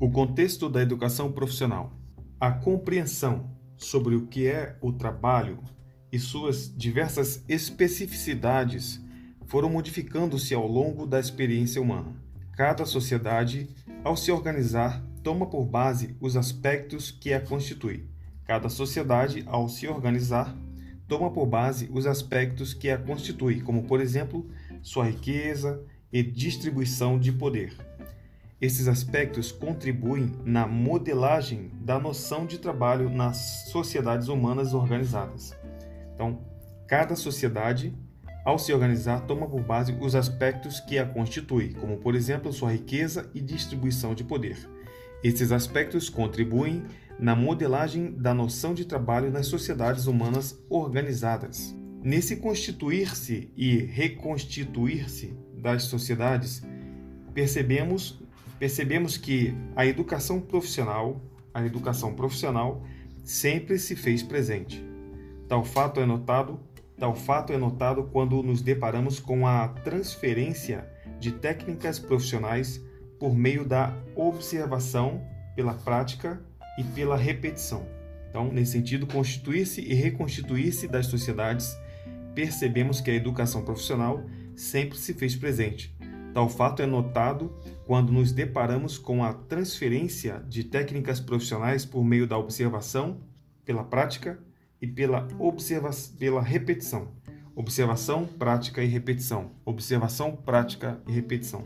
O contexto da educação profissional. A compreensão sobre o que é o trabalho e suas diversas especificidades foram modificando-se ao longo da experiência humana. Cada sociedade, ao se organizar, toma por base os aspectos que a constituem. Cada sociedade, ao se organizar, toma por base os aspectos que a constituem, como, por exemplo, sua riqueza e distribuição de poder. Esses aspectos contribuem na modelagem da noção de trabalho nas sociedades humanas organizadas. Então, cada sociedade, ao se organizar, toma por base os aspectos que a constituem, como, por exemplo, sua riqueza e distribuição de poder. Esses aspectos contribuem na modelagem da noção de trabalho nas sociedades humanas organizadas. Nesse constituir-se e reconstituir-se das sociedades, percebemos percebemos que a educação profissional, a educação profissional sempre se fez presente. Tal fato é notado, tal fato é notado quando nos deparamos com a transferência de técnicas profissionais por meio da observação, pela prática e pela repetição. Então, nesse sentido, constituir-se e reconstituir-se das sociedades, percebemos que a educação profissional sempre se fez presente. Tal fato é notado quando nos deparamos com a transferência de técnicas profissionais por meio da observação, pela prática e pela, observa pela repetição. Observação, prática e repetição. Observação, prática e repetição.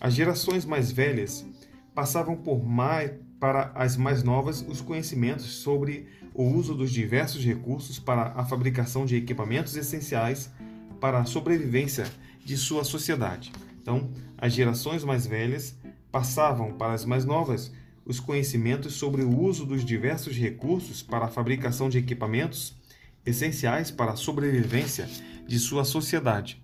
As gerações mais velhas passavam por mais, para as mais novas os conhecimentos sobre o uso dos diversos recursos para a fabricação de equipamentos essenciais para a sobrevivência de sua sociedade. Então, as gerações mais velhas passavam para as mais novas os conhecimentos sobre o uso dos diversos recursos para a fabricação de equipamentos essenciais para a sobrevivência de sua sociedade.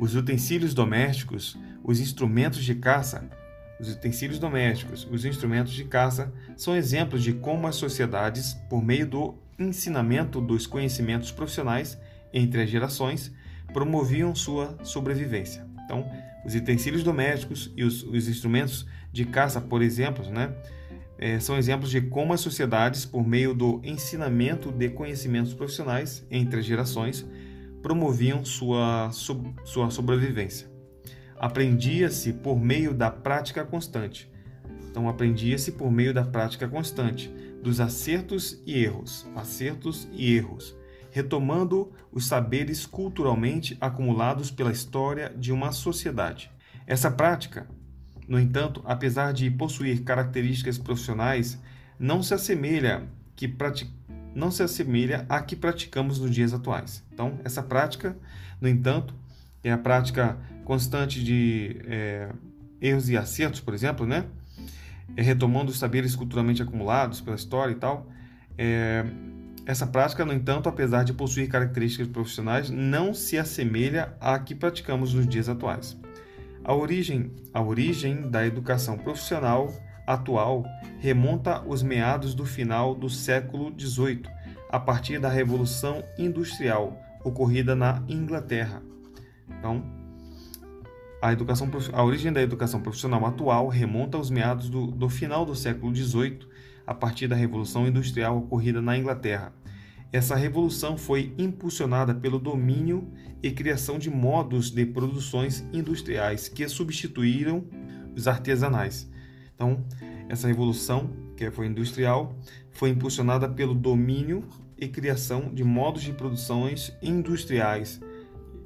Os utensílios domésticos, os instrumentos de caça, os utensílios domésticos, os instrumentos de caça são exemplos de como as sociedades, por meio do ensinamento dos conhecimentos profissionais entre as gerações, promoviam sua sobrevivência. Então, os utensílios domésticos e os, os instrumentos de caça, por exemplo, né, é, são exemplos de como as sociedades, por meio do ensinamento de conhecimentos profissionais entre as gerações, promoviam sua, sub, sua sobrevivência. Aprendia-se por meio da prática constante. Então, aprendia-se por meio da prática constante, dos acertos e erros, acertos e erros, retomando os saberes culturalmente acumulados pela história de uma sociedade. Essa prática, no entanto, apesar de possuir características profissionais, não se assemelha que não se assemelha à que praticamos nos dias atuais. Então, essa prática, no entanto, é a prática constante de é, erros e acertos, por exemplo, né? É, retomando os saberes culturalmente acumulados pela história e tal, é, essa prática, no entanto, apesar de possuir características profissionais, não se assemelha à que praticamos nos dias atuais. A origem, a origem da educação profissional atual remonta aos meados do final do século XVIII, a partir da Revolução Industrial ocorrida na Inglaterra. Então, a, educação, a origem da educação profissional atual remonta aos meados do, do final do século XVIII, a partir da Revolução Industrial ocorrida na Inglaterra. Essa revolução foi impulsionada pelo domínio e criação de modos de produções industriais que substituíram os artesanais. Então, essa revolução, que foi industrial, foi impulsionada pelo domínio e criação de modos de produções industriais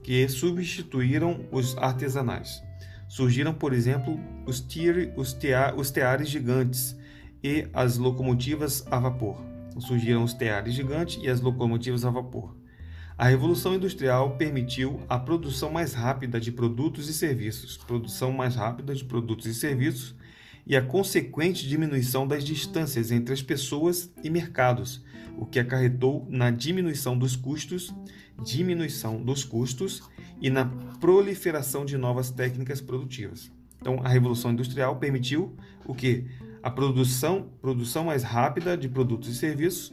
que substituíram os artesanais. Surgiram, por exemplo, os, tier, os, tea, os teares gigantes, e as locomotivas a vapor. Surgiram os teares gigantes e as locomotivas a vapor. A Revolução Industrial permitiu a produção mais rápida de produtos e serviços, produção mais rápida de produtos e serviços e a consequente diminuição das distâncias entre as pessoas e mercados, o que acarretou na diminuição dos custos, diminuição dos custos e na proliferação de novas técnicas produtivas. Então, a Revolução Industrial permitiu o que? A produção, produção mais rápida de produtos e serviços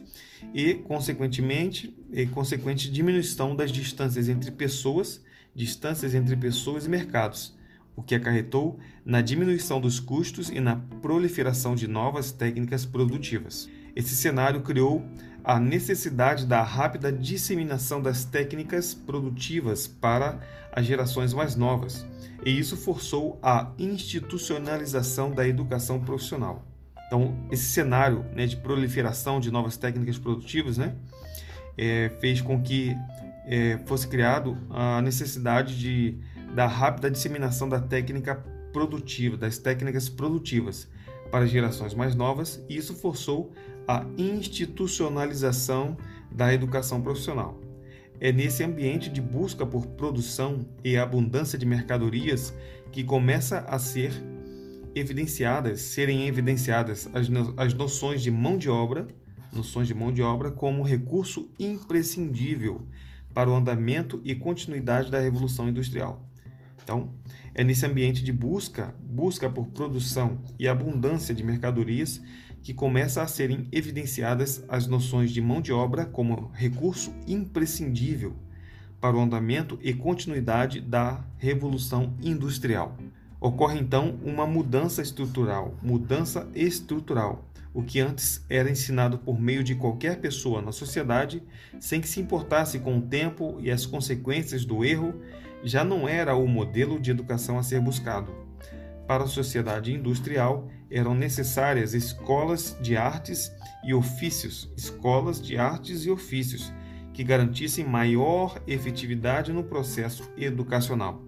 e, consequentemente, e consequente diminuição das distâncias entre pessoas, distâncias entre pessoas e mercados, o que acarretou na diminuição dos custos e na proliferação de novas técnicas produtivas. Esse cenário criou a necessidade da rápida disseminação das técnicas produtivas para as gerações mais novas, e isso forçou a institucionalização da educação profissional. Então, esse cenário né, de proliferação de novas técnicas produtivas né, é, fez com que é, fosse criado a necessidade de, da rápida disseminação da técnica produtiva, das técnicas produtivas para gerações mais novas, e isso forçou a institucionalização da educação profissional. É nesse ambiente de busca por produção e abundância de mercadorias que começa a ser evidenciadas, serem evidenciadas as, no, as noções de mão de obra, noções de mão de obra como recurso imprescindível para o andamento e continuidade da revolução industrial. Então, é nesse ambiente de busca, busca por produção e abundância de mercadorias que começa a serem evidenciadas as noções de mão de obra como recurso imprescindível para o andamento e continuidade da revolução industrial. Ocorre então uma mudança estrutural, mudança estrutural, o que antes era ensinado por meio de qualquer pessoa na sociedade, sem que se importasse com o tempo e as consequências do erro, já não era o modelo de educação a ser buscado. Para a sociedade industrial, eram necessárias escolas de artes e ofícios, escolas de artes e ofícios, que garantissem maior efetividade no processo educacional.